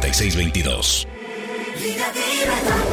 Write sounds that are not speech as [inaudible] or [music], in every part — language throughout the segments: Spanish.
466622.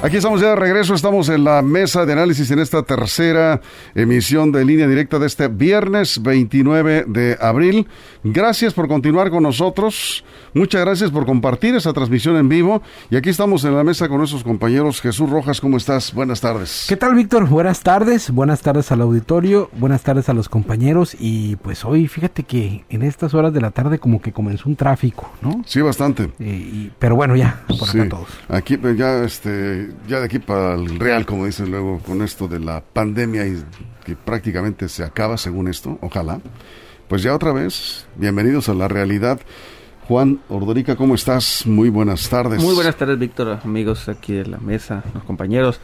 Aquí estamos ya de regreso, estamos en la mesa de análisis en esta tercera emisión de línea directa de este viernes 29 de abril. Gracias por continuar con nosotros, muchas gracias por compartir esta transmisión en vivo y aquí estamos en la mesa con nuestros compañeros. Jesús Rojas, ¿cómo estás? Buenas tardes. ¿Qué tal, Víctor? Buenas tardes, buenas tardes al auditorio, buenas tardes a los compañeros y pues hoy fíjate que en estas horas de la tarde como que comenzó un tráfico, ¿no? Sí, bastante. Eh, y- pero bueno, ya, por Sí, acá todos. Aquí pues, ya este ya de aquí para el real, como dicen luego, con esto de la pandemia y que prácticamente se acaba según esto, ojalá. Pues ya otra vez, bienvenidos a la realidad. Juan Ordorica, ¿cómo estás? Muy buenas tardes. Muy buenas tardes, Víctor, amigos aquí de la mesa, los compañeros,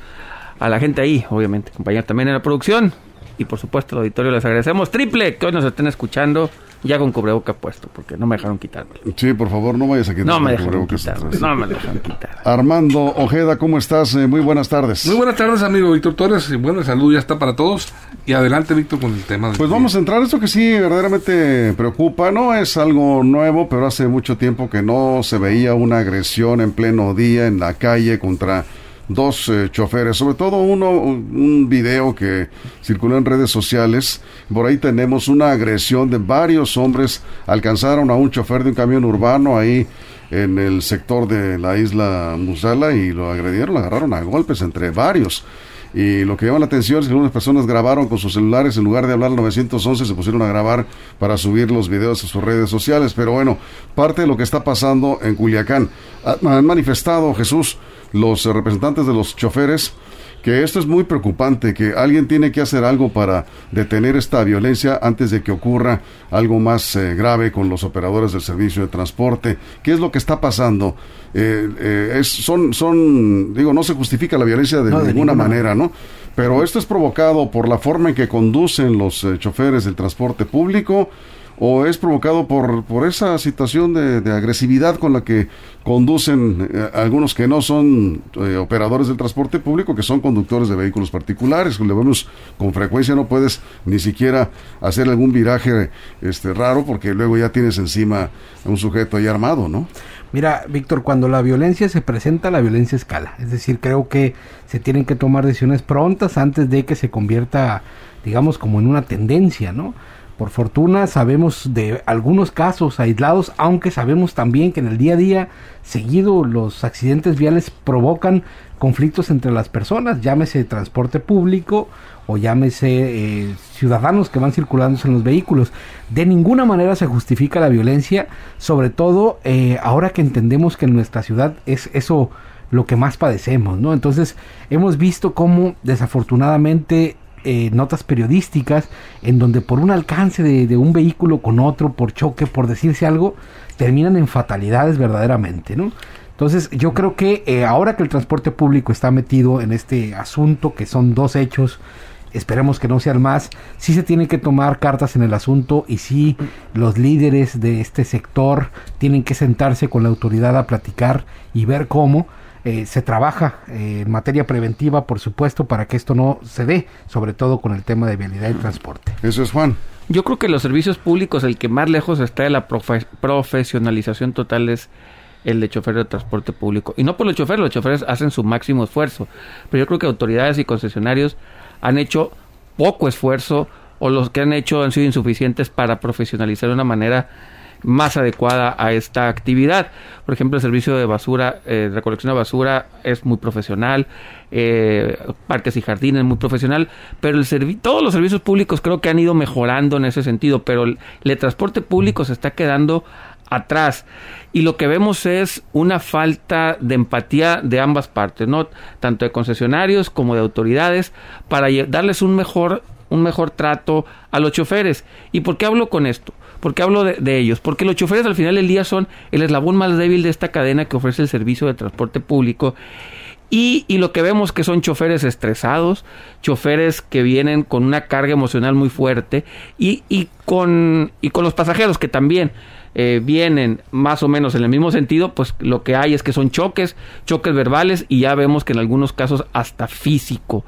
a la gente ahí, obviamente, compañeros también en la producción y por supuesto al auditorio les agradecemos triple que hoy nos estén escuchando ya con cubreboca puesto, porque no me dejaron quitármelo. Sí, por favor, no vayas a quitar No me el dejaron quitar, no me dejaron quitar. Armando Ojeda, ¿cómo estás? Eh, muy buenas tardes. Muy buenas tardes, amigo Víctor Torres. Y bueno, salud ya está para todos. Y adelante, Víctor, con el tema. del Pues día. vamos a entrar, esto que sí verdaderamente preocupa, no es algo nuevo, pero hace mucho tiempo que no se veía una agresión en pleno día en la calle contra dos eh, choferes, sobre todo uno, un video que circuló en redes sociales, por ahí tenemos una agresión de varios hombres, alcanzaron a un chofer de un camión urbano ahí en el sector de la isla Musala y lo agredieron, lo agarraron a golpes entre varios. Y lo que llama la atención es que algunas personas grabaron con sus celulares, en lugar de hablar al 911, se pusieron a grabar para subir los videos a sus redes sociales. Pero bueno, parte de lo que está pasando en Culiacán. Ha- Han manifestado, Jesús, los representantes de los choferes, que esto es muy preocupante, que alguien tiene que hacer algo para detener esta violencia antes de que ocurra algo más eh, grave con los operadores del servicio de transporte. ¿Qué es lo que está pasando? Eh, eh, es, son, son, digo, no se justifica la violencia de, No, de ninguna, ninguna manera, ¿no? Pero esto es provocado por la forma en que conducen los eh, choferes del transporte público o es provocado por, por esa situación de, agresividad con la que conducen eh, algunos que no son eh, operadores del transporte público, que son conductores de vehículos particulares. Con frecuencia, no puedes ni siquiera hacer algún viraje este raro porque luego ya tienes encima a un sujeto ahí armado, ¿no? Mira, Víctor, cuando la violencia se presenta, la violencia escala. Es decir, creo que se tienen que tomar decisiones prontas antes de que se convierta, digamos, como en una tendencia, ¿no? Por fortuna sabemos de algunos casos aislados, aunque sabemos también que en el día a día seguido los accidentes viales provocan conflictos entre las personas, llámese transporte público o llámese eh, ciudadanos que van circulando en los vehículos. De ninguna manera se justifica la violencia, sobre todo eh, ahora que entendemos que en nuestra ciudad es eso lo que más padecemos, ¿no? Entonces hemos visto cómo desafortunadamente eh, notas periodísticas en donde por un alcance de, un vehículo con otro, por choque, por decirse algo, terminan en fatalidades verdaderamente, ¿no? Entonces yo creo que eh, ahora que el transporte público está metido en este asunto, que son dos hechos, esperemos que no sean más, sí se tienen que tomar cartas en el asunto y sí los líderes de este sector tienen que sentarse con la autoridad a platicar y ver cómo eh, se trabaja eh, en materia preventiva, por supuesto, para que esto no se dé, sobre todo con el tema de vialidad y transporte. Eso es Juan. Yo creo que los servicios públicos, el que más lejos está de la profe- profesionalización total es el de chofer de transporte público. Y no por los choferes, los choferes hacen su máximo esfuerzo. Pero yo creo que autoridades y concesionarios han hecho poco esfuerzo o los que han hecho han sido insuficientes para profesionalizar de una manera más adecuada a esta actividad. Por ejemplo, el servicio de basura, eh, recolección de basura es muy profesional, eh, parques y jardines muy profesional, pero el servi- todos los servicios públicos creo que han ido mejorando en ese sentido, pero el, el transporte público se está quedando atrás y lo que vemos es una falta de empatía de ambas partes, no tanto de concesionarios como de autoridades para darles un mejor un mejor trato a los choferes. ¿Y por qué hablo con esto? ¿Por qué hablo de, ellos? Porque los choferes al final del día son el eslabón más débil de esta cadena que ofrece el servicio de transporte público. Y, lo que vemos que son choferes estresados, choferes que vienen con una carga emocional muy fuerte y, y, con, y con los pasajeros que también eh, vienen más o menos en el mismo sentido, pues lo que hay es que son choques, choques verbales y ya vemos que en algunos casos hasta físico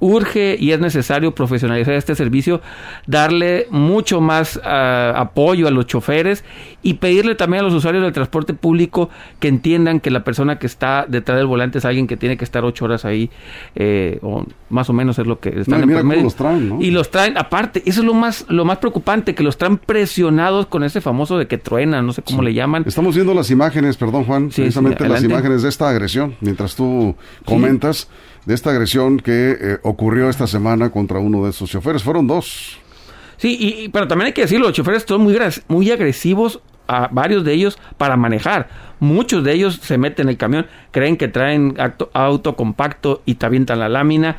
urge y es necesario profesionalizar este servicio, darle mucho más uh, apoyo a los choferes y pedirle también a los usuarios del transporte público que entiendan que la persona que está detrás del volante es alguien que tiene que estar ocho horas ahí, eh, o más o menos es lo que están no, en promedio. Los traen, ¿no? Y los traen, aparte, eso es lo más, lo más preocupante, que los traen presionados con ese famoso de que truenan, no sé cómo sí. le llaman. Estamos viendo las imágenes, perdón Juan, Sí, precisamente sí, las imágenes de esta agresión, mientras tú comentas de esta agresión que eh, ocurrió esta semana contra uno de esos choferes. Fueron dos. Sí, y, pero también hay que decirlo, los choferes son muy, muy agresivos, a varios de ellos, para manejar. Muchos de ellos se meten en el camión, creen que traen acto- auto compacto y te avientan la lámina.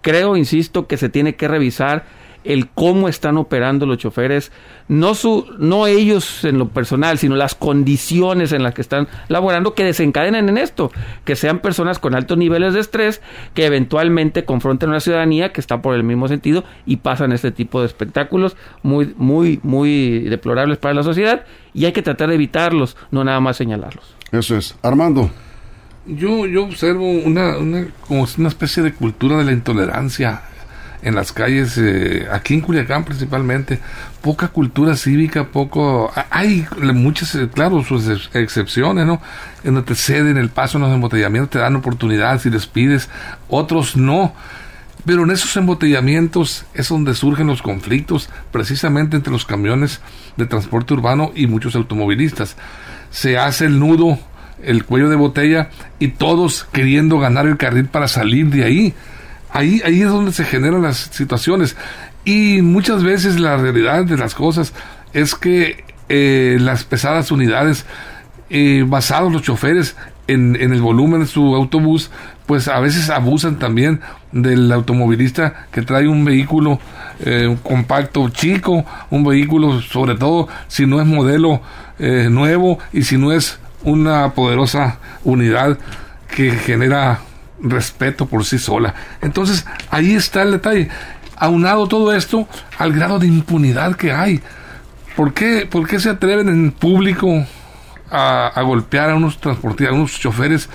Creo, insisto, que se tiene que revisar el cómo están operando los choferes, no su, no ellos en lo personal, sino las condiciones en las que están laborando que desencadenen en esto, que sean personas con altos niveles de estrés que eventualmente confronten a una ciudadanía que está por el mismo sentido y pasan este tipo de espectáculos muy, muy, muy deplorables para la sociedad y hay que tratar de evitarlos, no nada más señalarlos. Eso es. Armando. Yo, yo observo una, una, como una especie de cultura de la intolerancia en las calles, eh, aquí en Culiacán principalmente, poca cultura cívica, poco... Hay muchas, eh, claro, sus ex- excepciones, ¿no? En donde te ceden el paso en los embotellamientos, te dan oportunidades y les pides, otros no. Pero en esos embotellamientos es donde surgen los conflictos, precisamente entre los camiones de transporte urbano y muchos automovilistas. Se hace el nudo, el cuello de botella y todos queriendo ganar el carril para salir de ahí. Ahí, ahí es donde se generan las situaciones. Y muchas veces la realidad de las cosas es que eh, las pesadas unidades, eh, basados los choferes en, el volumen de su autobús, pues a veces abusan también del automovilista que trae un vehículo eh, compacto chico, un vehículo sobre todo si no es modelo eh, nuevo y si no es una poderosa unidad que genera respeto por sí sola. Entonces, ahí está el detalle. Aunado todo esto al grado de impunidad que hay. ¿Por qué, por qué se atreven en público a, a golpear a unos transportistas, a unos choferes,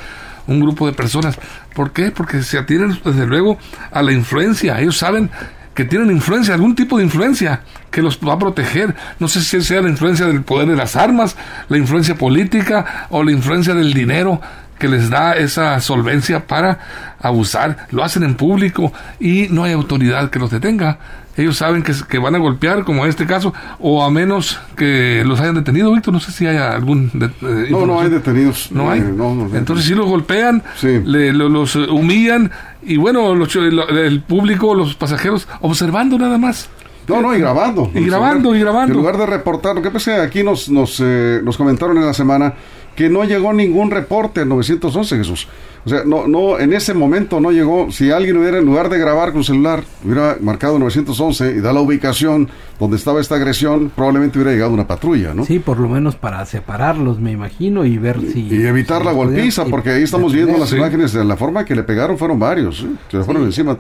un grupo de personas? ¿Por qué? Porque se atienen, desde luego, a la influencia. Ellos saben que tienen influencia, algún tipo de influencia que los va a proteger. No sé si sea la influencia del poder de las armas, la influencia política o la influencia del dinero que les da esa solvencia para abusar. Lo hacen en público y no hay autoridad que los detenga. Ellos saben que, que van a golpear, como en este caso, o a menos que los hayan detenido, Víctor. No sé si hay algún. de- eh, No, no hay detenidos. No hay. Eh, no, no, no. Entonces sí los golpean, Sí. le- lo- los eh, humillan y bueno, los lo- el público, los pasajeros, observando nada más. No, no, y grabando. Y grabando, y grabando. En lugar de reportar, lo que pasa es que aquí nos, nos, eh, nos comentaron en la semana que no llegó ningún reporte al 911, Jesús. O sea, no, no, en ese momento no llegó. Si alguien hubiera, en lugar de grabar con celular, hubiera marcado 911 y da la ubicación donde estaba esta agresión, probablemente hubiera llegado una patrulla, ¿no? Sí, por lo menos para separarlos, me imagino, y ver si... Y evitar si la podían- golpiza, porque ahí estamos viendo las Sí. imágenes de la forma que le pegaron, fueron varios. ¿eh? Se le fueron encima.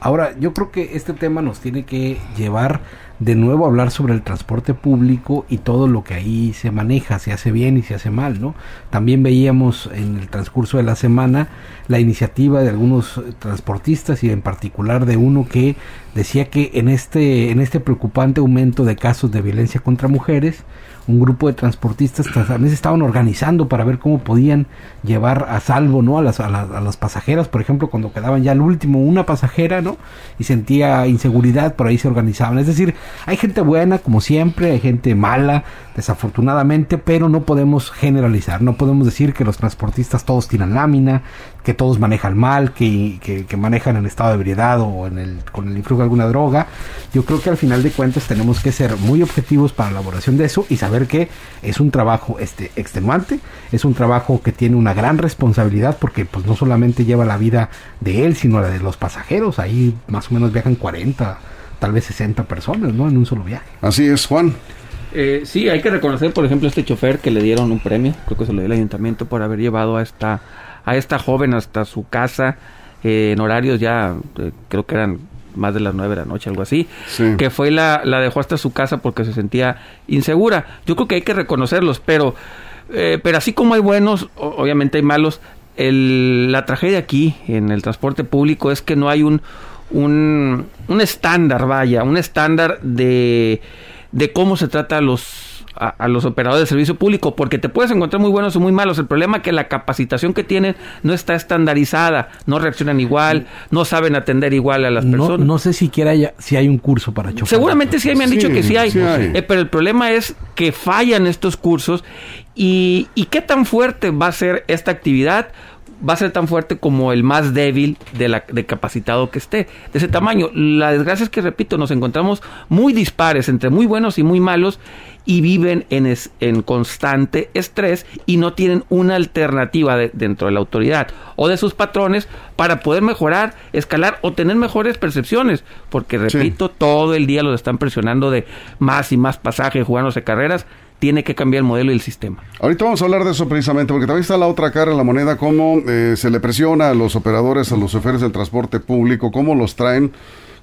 Ahora, yo creo que este tema nos tiene que llevar de nuevo hablar sobre el transporte público y todo lo que ahí se maneja, se hace bien y se hace mal, ¿no? También veíamos en el transcurso de la semana la iniciativa de algunos transportistas y en particular de uno que decía que en este en este preocupante aumento de casos de violencia contra mujeres, un grupo de transportistas también se estaban organizando para ver cómo podían llevar a salvo no a las, a las, pasajeras. Por ejemplo cuando quedaban ya al último una pasajera no y sentía inseguridad por ahí se organizaban. Es decir hay gente buena como siempre hay gente mala desafortunadamente pero no podemos generalizar no podemos decir que los transportistas todos tiran lámina que todos manejan mal que, que, que manejan en estado de ebriedad o en el, con el influjo de alguna droga. Yo creo que al final de cuentas tenemos que ser muy objetivos para la elaboración de eso y saber que es un trabajo este extenuante, es un trabajo que tiene una gran responsabilidad porque pues no solamente lleva la vida de él, sino la de los pasajeros, ahí más o menos viajan 40, tal vez 60 personas, ¿no? En un solo viaje. Así es, Juan. Eh, sí, hay que reconocer, por ejemplo, a este chofer que le dieron un premio, creo que se lo dio el ayuntamiento por haber llevado a esta, a esta joven hasta su casa eh, en horarios ya, eh, creo que eran más de las nueve de la noche, algo así, Sí. que fue y la, la dejó hasta su casa porque se sentía insegura. Yo creo que hay que reconocerlos, pero, eh, pero así como hay buenos, obviamente hay malos. El- la tragedia aquí en el transporte público es que no hay un, un, un estándar, vaya, un estándar de, de cómo se trata a los a, a los operadores de servicio público, porque te puedes encontrar muy buenos o muy malos. El problema es que la capacitación que tienen no está estandarizada, no reaccionan igual, no saben atender igual a las No, personas. no sé siquiera haya- si hay un curso para chofer. Seguramente sí, me han Sí, dicho que sí hay. sí hay. Eh, pero el problema es que fallan estos cursos y, y qué tan fuerte va a ser esta actividad. Va a ser tan fuerte como el más débil de, la, de capacitado que esté, de ese tamaño. La desgracia es que, repito, nos encontramos muy dispares entre muy buenos y muy malos y viven en, es- en constante estrés y no tienen una alternativa de- dentro de la autoridad o de sus patrones para poder mejorar, escalar o tener mejores percepciones. Porque, Sí. repito, todo el día los están presionando de más y más pasajes, jugándose carreras. Tiene que cambiar el modelo y el sistema. Ahorita vamos a hablar de eso precisamente, porque también está la otra cara de la moneda, cómo eh, se le presiona a los operadores, a los choferes del transporte público, cómo los traen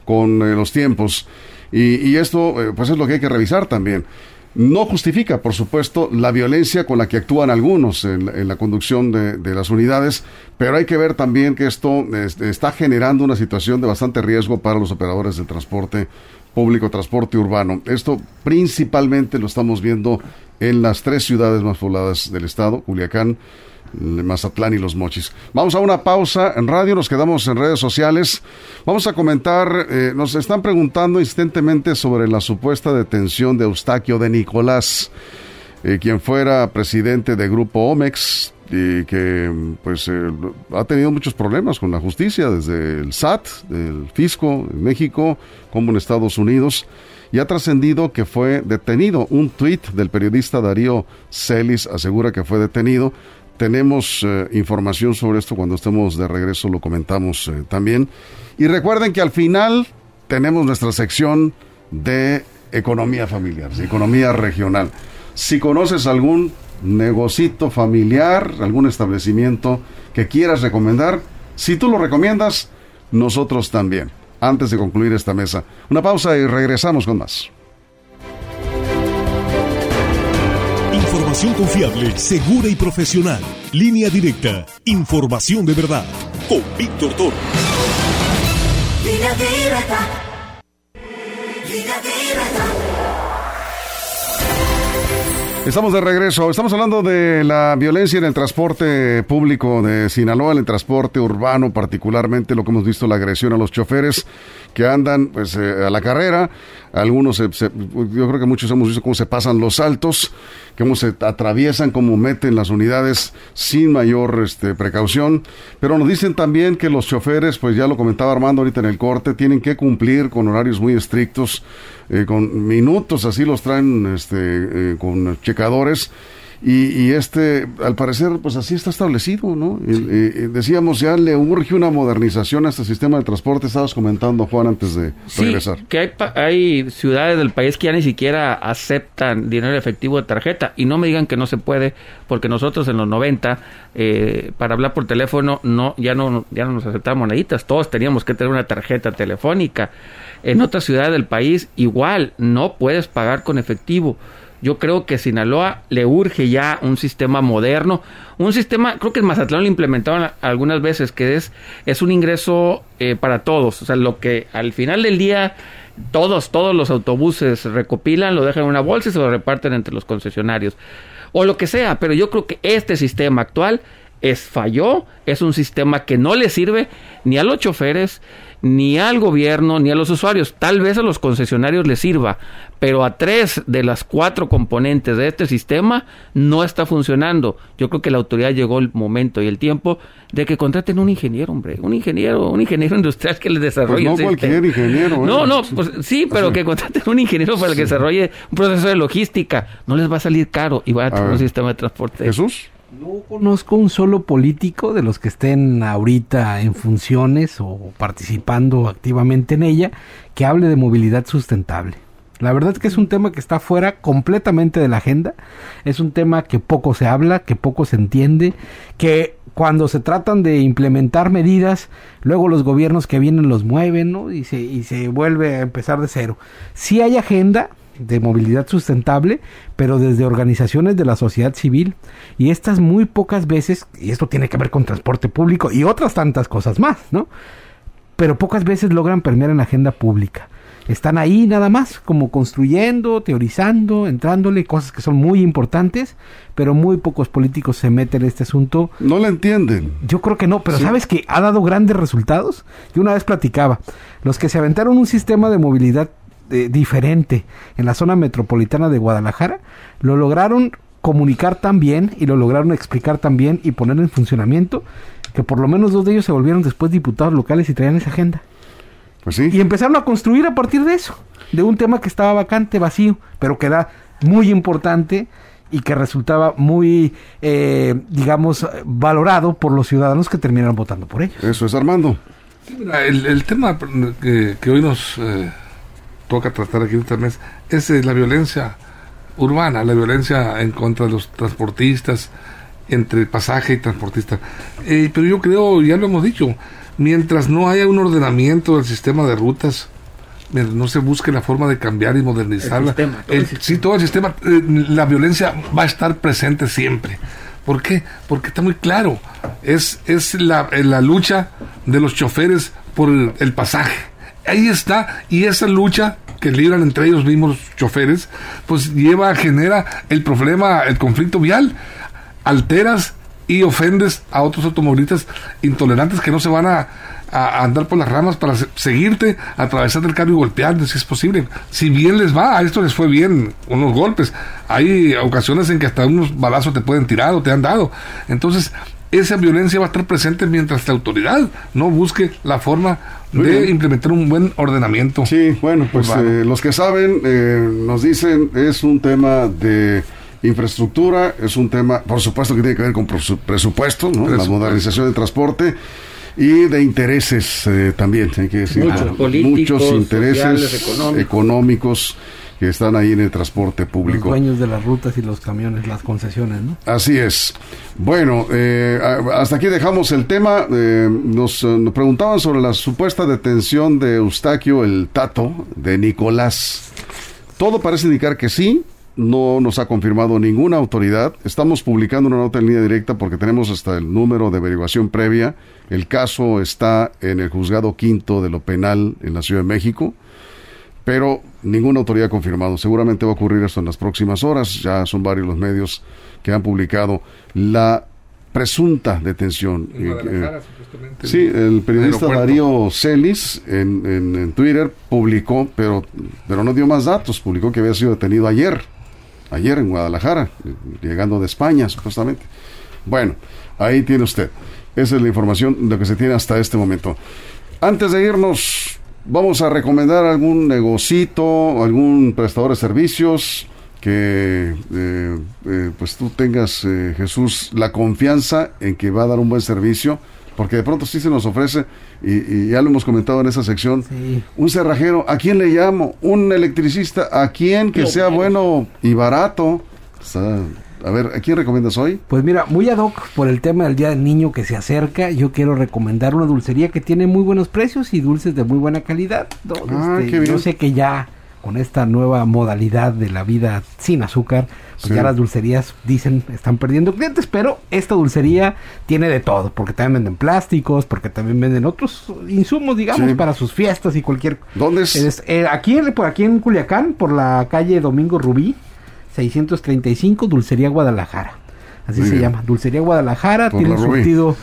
con eh, los tiempos. Y, y esto, eh, pues es lo que hay que revisar también. No justifica, por supuesto, la violencia con la que actúan algunos en, la- conducción de, de las unidades, pero hay que ver también que esto este, está generando una situación de bastante riesgo para los operadores del transporte público, transporte urbano. Esto principalmente lo estamos viendo en las tres ciudades más pobladas del estado, Culiacán, Mazatlán y Los Mochis. Vamos a una pausa en radio, nos quedamos en redes sociales. Vamos a comentar, eh, nos están preguntando insistentemente sobre la supuesta detención de Eustaquio de Nicolás, eh, quien fuera presidente de Grupo Omex y que pues eh, ha tenido muchos problemas con la justicia desde el SAT, el fisco en México como en Estados Unidos y ha trascendido que fue detenido. Un tuit del periodista Darío Celis asegura que fue detenido. Tenemos eh, información sobre esto cuando estemos de regreso, lo comentamos eh, también. Y recuerden que al final tenemos nuestra sección de economía familiar, de economía regional. Si conoces algún negocito familiar, algún establecimiento que quieras recomendar, si tú lo recomiendas, nosotros también. Antes de concluir esta mesa, una pausa y regresamos con más. Información confiable, segura y profesional. Línea directa. Información de verdad. Con Víctor Toro. Línea directa. Línea directa. Estamos de regreso. Estamos hablando de la violencia en el transporte público de Sinaloa, en el transporte urbano, particularmente lo que hemos visto, la agresión a los choferes que andan pues eh, a la carrera. Algunos, se- yo creo que muchos hemos visto cómo se pasan los saltos, cómo se atraviesan, cómo meten las unidades sin mayor este, precaución. Pero nos dicen también que los choferes, pues ya lo comentaba Armando ahorita en el corte, tienen que cumplir con horarios muy estrictos, eh, con minutos, así los traen este, eh, con checadores. Y, y este, al parecer, pues así está establecido, ¿no? Decíamos, ya le urge una modernización a este sistema de transporte. Estabas comentando, Juan, antes de Sí, regresar. que hay, pa- hay ciudades del país que ya ni siquiera aceptan dinero efectivo de tarjeta. Y no me digan que no se puede, porque nosotros en los 90, eh, para hablar por teléfono, no ya no ya no nos aceptaban moneditas. Todos teníamos que tener una tarjeta telefónica. En otras ciudades del país, igual, no puedes pagar con efectivo. Yo creo que Sinaloa le urge ya un sistema moderno, un sistema, creo que en Mazatlán lo implementaron a- algunas veces, que es, es un ingreso eh, para todos. O sea, lo que al final del día todos, todos los autobuses recopilan, lo dejan en una bolsa y se lo reparten entre los concesionarios. O lo que sea, pero yo creo que este sistema actual es falló, es un sistema que no le sirve ni a los choferes, ni al gobierno, ni a los usuarios. Tal vez a los concesionarios les sirva, pero a tres de las cuatro componentes de este sistema no está funcionando. Yo creo que la autoridad llegó el momento y el tiempo de que contraten un ingeniero, hombre, un ingeniero, un ingeniero industrial que les desarrolle Pues no el sistema. cualquier ingeniero, ¿eh? No, no, pues sí, [laughs] pero que contraten un ingeniero para que desarrolle un proceso de logística. No les va a salir caro y va a tener ver. un sistema de transporte. Jesús. No conozco un solo político de los que estén ahorita en funciones o participando activamente en ella que hable de movilidad sustentable. La verdad es que es un tema que está fuera completamente de la agenda. Es un tema que poco se habla, que poco se entiende, que cuando se tratan de implementar medidas, luego los gobiernos que vienen los mueven, ¿no? Y se, y se vuelve a empezar de cero. Sí hay agenda de movilidad sustentable, pero desde organizaciones de la sociedad civil. Y estas muy pocas veces, y esto tiene que ver con transporte público y otras tantas cosas más, ¿no? Pero pocas veces logran permear en la agenda pública están ahí nada más, como construyendo, teorizando, entrándole, cosas que son muy importantes, pero muy pocos políticos se meten en este asunto. No lo entienden. Yo creo que no, pero ¿sabes que ha dado grandes resultados? Yo una vez platicaba, los que se aventaron un sistema de movilidad eh, diferente en la zona metropolitana de Guadalajara, lo lograron comunicar tan bien y lo lograron explicar tan bien y poner en funcionamiento que por lo menos dos de ellos se volvieron después diputados locales y traían esa agenda. Pues sí. Y empezaron a construir a partir de eso, de un tema que estaba vacante, vacío, pero que era muy importante y que resultaba muy, eh, digamos, valorado por los ciudadanos que terminaron votando por ellos. Eso es Armando. Mira, el, el tema que, que hoy nos eh, toca tratar aquí esta mes es eh, la violencia urbana, la violencia en contra de los transportistas, entre pasaje y transportista. Eh, pero yo creo, ya lo hemos dicho, mientras no haya un ordenamiento del sistema de rutas, mientras no se busque la forma de cambiar y modernizarla, El sistema, todo el el- sistema. sí, todo el sistema, eh, la violencia va a estar presente siempre. ¿Por qué? Porque está muy claro, es, es la, eh, la lucha de los choferes por el pasaje. Ahí está, y esa lucha que libran entre ellos mismos choferes, pues lleva, genera el problema, el conflicto vial. Alteras y ofendes a otros automovilistas intolerantes que no se van a, andar por las ramas para se- seguirte, atravesar el carro y golpearte si es posible. Si bien les va, a esto les fue bien unos golpes. Hay ocasiones en que hasta unos balazos te pueden tirar o te han dado. Entonces, esa violencia va a estar presente mientras la autoridad no busque la forma Muy de bien. implementar un buen ordenamiento. Sí, bueno, pues eh, los que saben eh, nos dicen es un tema de infraestructura, es un tema, por supuesto que tiene que ver con presu- presupuesto, ¿no? la modernización del transporte y de intereses eh, también, hay que decir, Muchos políticos, muchos intereses sociales, económicos. económicos que están ahí en el transporte Los público. dueños de las rutas y los camiones, las concesiones, ¿no? Así es. Bueno, eh, hasta aquí dejamos el tema. Eh, nos, eh, nos preguntaban sobre la supuesta detención de Eustaquio el Tato, de Nicolás. Todo parece indicar que sí. No nos ha confirmado ninguna autoridad. Estamos publicando una nota en línea directa porque tenemos hasta el número de averiguación previa. El caso está en el juzgado quinto de lo penal en la Ciudad de México pero ninguna autoridad ha confirmado. Seguramente va a ocurrir esto en las próximas horas. Ya son varios los medios que han publicado la presunta detención. En Eh, Guadalajara, eh, supuestamente, sí, el periodista. Darío Celis en, en- en Twitter publicó, pero, pero no dio más datos. Publicó que había sido detenido ayer, ayer en Guadalajara, eh, llegando de España, supuestamente. Bueno, ahí tiene usted. Esa es la información, lo que se tiene hasta este momento. Antes de irnos, vamos a recomendar algún negocito, algún prestador de servicios que eh, eh, pues tú tengas, eh, Jesús, la confianza en que va a dar un buen servicio, porque de pronto sí se nos ofrece, y, y ya lo hemos comentado en esa sección, Sí. un cerrajero, ¿a quién le llamo? Un electricista, ¿a quién que sea bueno y barato? Sea, a ver, ¿a quién recomiendas hoy? Pues mira, muy ad hoc por el tema del Día del Niño que se acerca, yo quiero recomendar una dulcería que tiene muy buenos precios y dulces de muy buena calidad. ¿no? Ah, Este, qué bien. Yo sé que ya con esta nueva modalidad de la vida sin azúcar, pues Sí. ya las dulcerías dicen están perdiendo clientes, pero esta dulcería tiene de todo, porque también venden plásticos, porque también venden otros insumos, digamos, Sí. para sus fiestas y cualquier ¿Dónde es? es, eh, aquí, por aquí en Culiacán, por la calle Domingo Rubí, 635, Dulcería Guadalajara. Así Muy se bien. llama, Dulcería Guadalajara. Por tiene surtido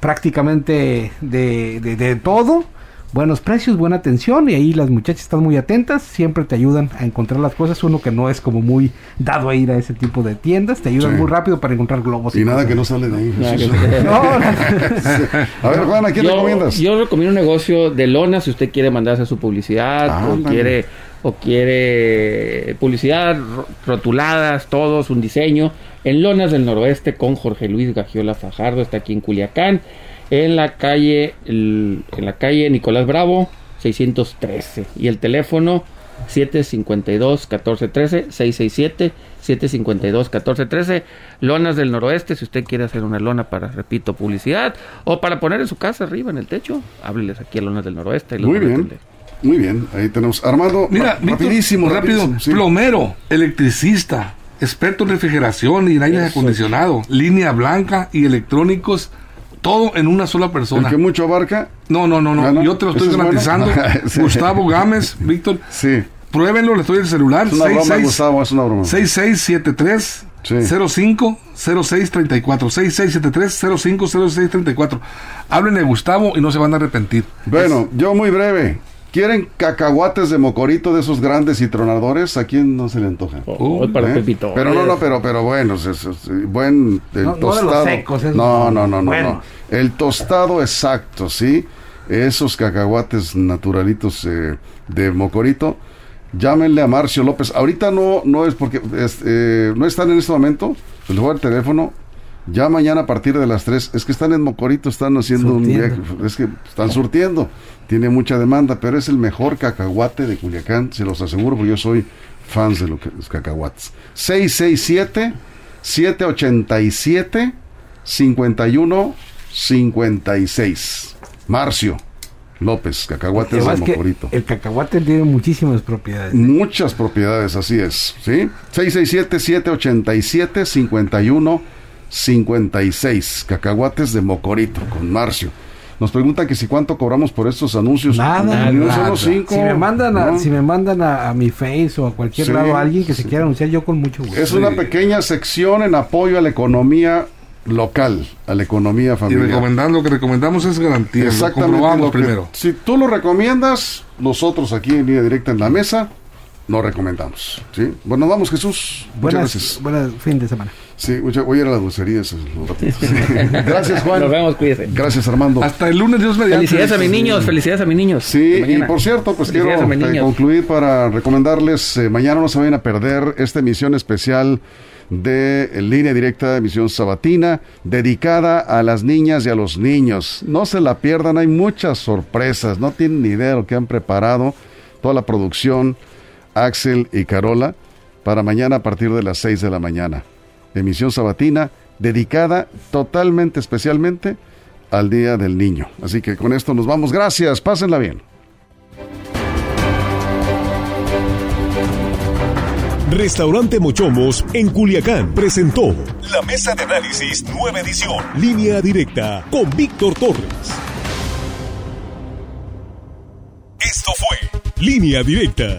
prácticamente de, de- de todo. Buenos precios, buena atención y ahí las muchachas están muy atentas, siempre te ayudan a encontrar las cosas, uno que no es como muy dado a ir a ese tipo de tiendas, te ayudan Sí. muy rápido para encontrar globos. Y nada cosas. que no sale de ahí. No, [laughs] A ver, Juan, ¿a quién yo, recomiendas? Yo recomiendo un negocio de lona si usted quiere mandarse su publicidad Ah, o quiere o quiere publicidad, ro- rotuladas, todos, un diseño. En Lonas del Noroeste con Jorge Luis Gagiola Fajardo, está aquí en Culiacán, en la calle en la calle Nicolás Bravo 613 y el teléfono 752-1413, 667-752-1413. Lonas del noroeste, si usted quiere hacer una lona para, repito, publicidad o para poner en su casa arriba en el techo, hábleles aquí a Lonas del noroeste. y los Muy bien. Muy bien, ahí tenemos. Armando, Mira, ra- rapidísimo, rápido, rapidísimo, sí. plomero, electricista, experto en refrigeración y en aire acondicionado, línea blanca y electrónicos, todo en una sola El persona. que mucho abarca, No, no, no, no, ¿Ah, no? yo te lo estoy garantizando. [laughs] Sí. Gustavo Gámez, [laughs] Víctor, sí. pruébenlo, le doy el celular. Es una broma, 66 Gustavo, es una broma. 6673 Sí. 05 0634 6673 05 0634 Háblenle a Gustavo y no se van a arrepentir. Bueno, yo muy breve. ¿Quieren cacahuates de mocorito de esos grandes y tronadores? ¿A quién no se le antoja? Oh, para ¿Eh? Pepito. Pero no, no, pero, pero bueno, es- es- es- buen el No- no de los tostado. secos, no, no. no, no, no, Bueno. no. El tostado exacto, ¿sí? Esos cacahuates naturalitos eh, de mocorito. Llámenle a Marcio López. Ahorita no, no es porque es, eh, no están en este momento. Les voy al teléfono. Ya mañana a partir de las 3. Es que están en Mocorito, están haciendo Surtiendo. un viaje. Es que están surtiendo. Tiene mucha demanda, pero es el mejor cacahuate de Culiacán. Se los aseguro porque yo soy fans de los cacahuates. 667-787-5156. Marcio López, cacahuates de Mocorito. el cacahuate tiene muchísimas propiedades. Muchas propiedades, así es. ¿Sí? 667-787-5156. Cacahuates de Mocorito, con Marcio. Nos preguntan que si cuánto cobramos por estos anuncios. Nada, nada. cinco, Si me mandan, a, ¿no? si me mandan a, a mi Face o a cualquier Sí, lado a alguien que se quiera anunciar, yo con mucho gusto. Es una pequeña sección en apoyo a la economía local, a la economía Y familiar. recomendar lo que recomendamos es garantía. Lo Exactamente. comprobamos lo que- primero. si tú lo recomiendas, nosotros aquí en línea directa en la mesa, lo recomendamos. ¿sí? Bueno, vamos Jesús. Muchas Buenas, gracias. buenas fin de semana. Sí, voy a ir a la dulcería. [laughs] Gracias, Juan. Nos vemos, cuídese. Gracias, Armando. Hasta el lunes, Dios mediante. Felicidades a mis niños, felicidades a mis niños. Sí, y por cierto, pues quiero eh, concluir para recomendarles, eh, mañana no se vayan a perder esta emisión especial de Línea Directa de Emisión Sabatina, dedicada a las niñas y a los niños. No se la pierdan, hay muchas sorpresas, no tienen ni idea de lo que han preparado toda la producción, Axel y Carola, para mañana a partir de las 6 de la mañana. Emisión Sabatina, dedicada totalmente, especialmente al Día del Niño. Así que con esto nos vamos. Gracias, pásenla bien. Restaurante Mochomos en Culiacán presentó la mesa de análisis nueva edición. Línea directa con Víctor Torres. Esto fue Línea Directa.